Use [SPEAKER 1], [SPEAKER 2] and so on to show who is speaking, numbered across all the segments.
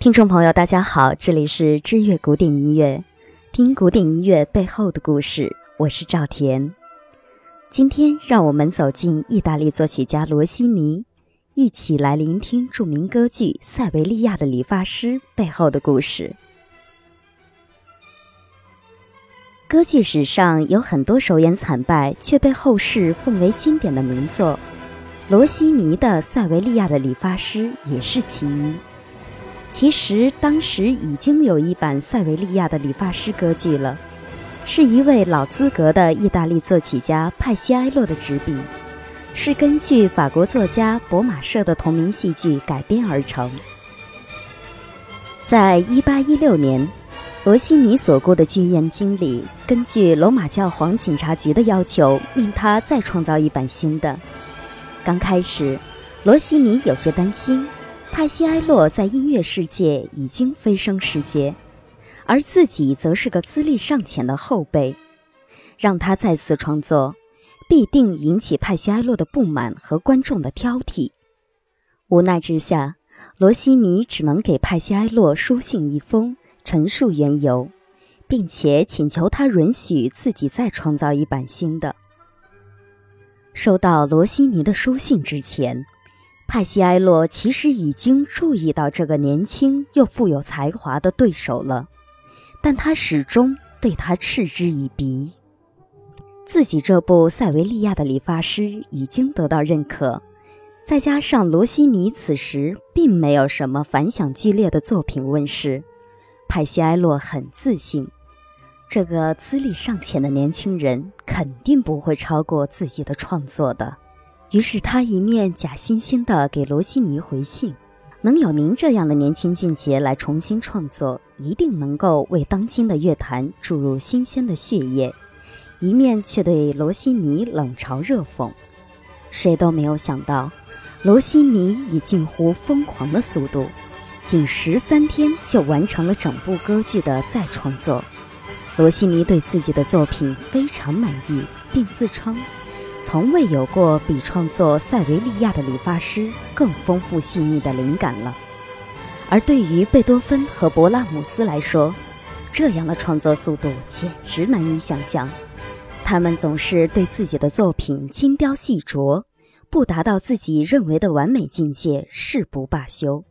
[SPEAKER 1] 听众朋友，大家好，这里是知乐古典音乐，听古典音乐背后的故事，我是赵田。今天让我们走进意大利作曲家罗西尼，一起来聆听著名歌剧《塞维利亚的理发师》背后的故事。歌剧史上有很多首演惨败却被后世奉为经典的名作，罗西尼的《塞维利亚的理发师》也是其一。其实当时已经有一版塞维利亚的理发师歌剧了，是一位老资格的意大利作曲家派西埃洛的执笔，是根据法国作家博马舍的同名戏剧改编而成。在一八一六年，罗西尼所雇的剧院经理根据罗马教皇警察局的要求，命他再创造一版新的。刚开始，罗西尼有些担心。派西埃洛在音乐世界已经飞升世界，而自己则是个资历尚浅的后辈，让他再次创作，必定引起派西埃洛的不满和观众的挑剔。无奈之下，罗西尼只能给派西埃洛书信一封，陈述缘由，并且请求他允许自己再创造一版新的。收到罗西尼的书信之前。派西埃洛其实已经注意到这个年轻又富有才华的对手了，但他始终对他嗤之以鼻。自己这部《塞维利亚的理发师》已经得到认可，再加上罗西尼此时并没有什么反响剧烈的作品问世，派西埃洛很自信，这个资历尚浅的年轻人肯定不会超过自己的创作的。于是他一面假惺惺地给罗西尼回信，能有您这样的年轻俊杰来重新创作，一定能够为当今的乐坛注入新鲜的血液；一面却对罗西尼冷嘲热讽。谁都没有想到，罗西尼以近乎疯狂的速度，仅十三天就完成了整部歌剧的再创作。罗西尼对自己的作品非常满意，并自称。从未有过比创作塞维利亚的理发师更丰富细腻的灵感了。而对于贝多芬和勃拉姆斯来说，这样的创作速度简直难以想象。他们总是对自己的作品精雕细琢，不达到自己认为的完美境界誓不罢休。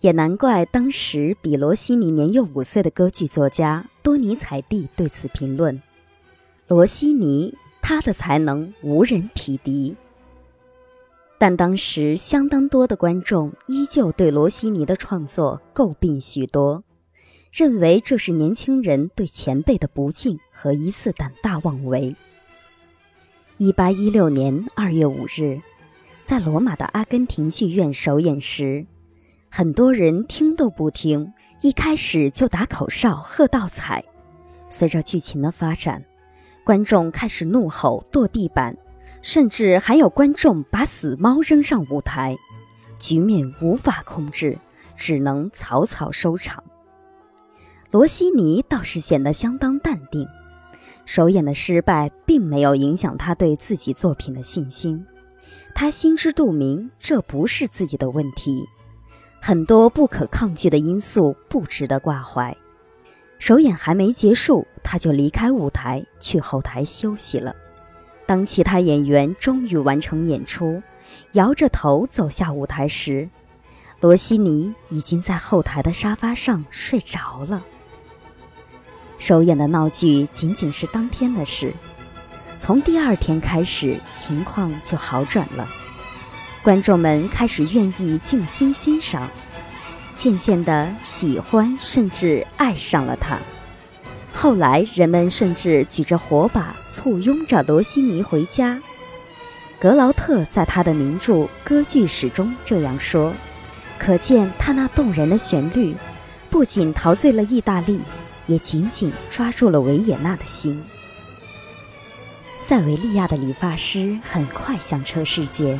[SPEAKER 1] 也难怪当时比罗西尼年幼五岁的歌剧作家多尼采蒂对此评论：罗西尼。他的才能无人匹敌，但当时相当多的观众依旧对罗西尼的创作诟病许多，认为这是年轻人对前辈的不敬和一次胆大妄为。一八一六年二月五日，在罗马的阿根廷剧院首演时，很多人听都不听，一开始就打口哨、喝倒彩。随着剧情的发展。观众开始怒吼、跺地板，甚至还有观众把死猫扔上舞台，局面无法控制，只能草草收场。罗西尼倒是显得相当淡定，首演的失败并没有影响他对自己作品的信心。他心知肚明，这不是自己的问题，很多不可抗拒的因素不值得挂怀。首演还没结束，他就离开舞台去后台休息了。当其他演员终于完成演出，摇着头走下舞台时，罗西尼已经在后台的沙发上睡着了。首演的闹剧仅仅是当天的事，从第二天开始，情况就好转了，观众们开始愿意静心欣赏。渐渐的喜欢，甚至爱上了他。后来，人们甚至举着火把簇拥着罗西尼回家。格劳特在他的名著《歌剧史》中这样说，可见他那动人的旋律，不仅陶醉了意大利，也紧紧抓住了维也纳的心。塞维利亚的理发师很快响彻世界。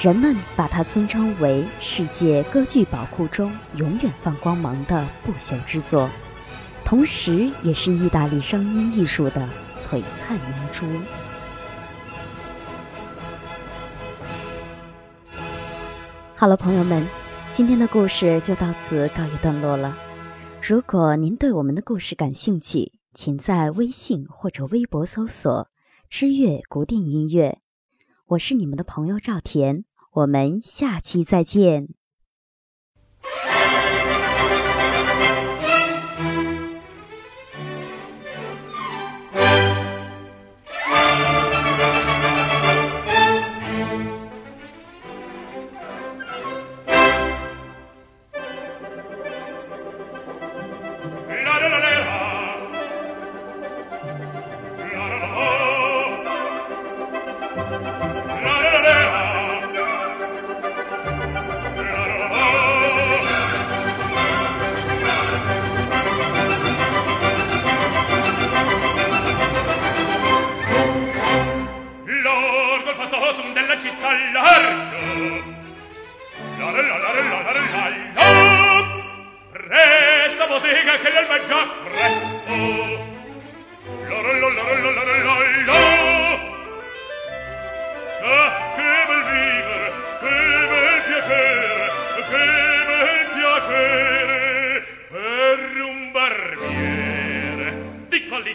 [SPEAKER 1] 人们把它尊称为世界歌剧宝库中永远放光芒的不朽之作，同时也是意大利声音艺术的璀璨明珠。好了，朋友们，今天的故事就到此告一段落了。如果您对我们的故事感兴趣，请在微信或者微博搜索“知乐古典音乐”。我是你们的朋友赵田，我们下期再见。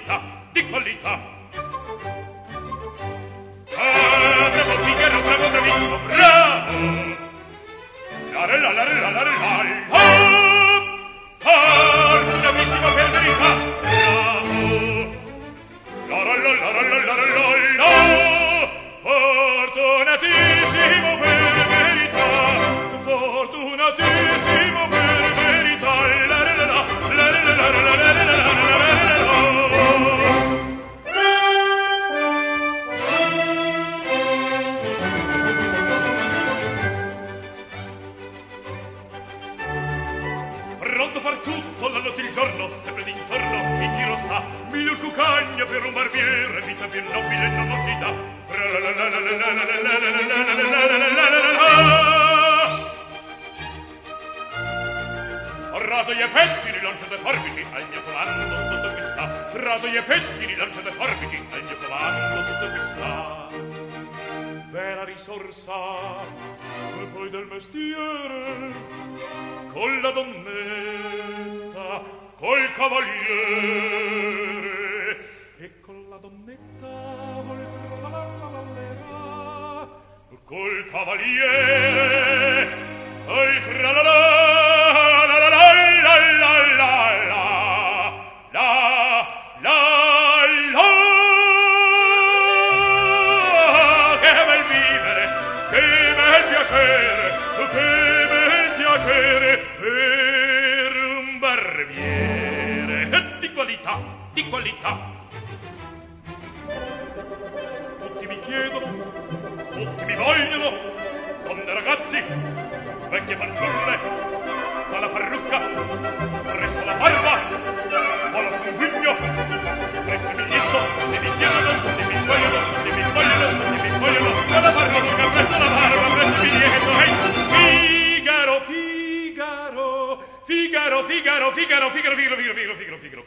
[SPEAKER 1] qualità, di qualità.
[SPEAKER 2] Raso gli effetti, rilanciate forbici, al mio comando tutto qui sta. Raso gli effetti, rilanciate forbici, al mio comando tutto qui sta. Vera risorsa, e poi del mestiere, con la donnetta, col cavaliere donnetta vol tralallerà col cavaliere oi tralalà la la la la la la la la la che bel vivere che bel piacere che bel piacere per un barbiere di qualità di qualità chiedono, tutti mi vogliono, donne ragazzi, vecchie fanciulle, dalla parrucca, presto la barba, volo sul ghigno, presto il biglietto, e mi chiedono, e mi vogliono, e mi vogliono, e mi vogliono, dalla parrucca, presto la barba, presto il biglietto, ehi, Figaro, Figaro, Figaro, Figaro, Figaro, Figaro, Figaro, Figaro, Figaro, Figaro, Figaro, Figaro, Figaro,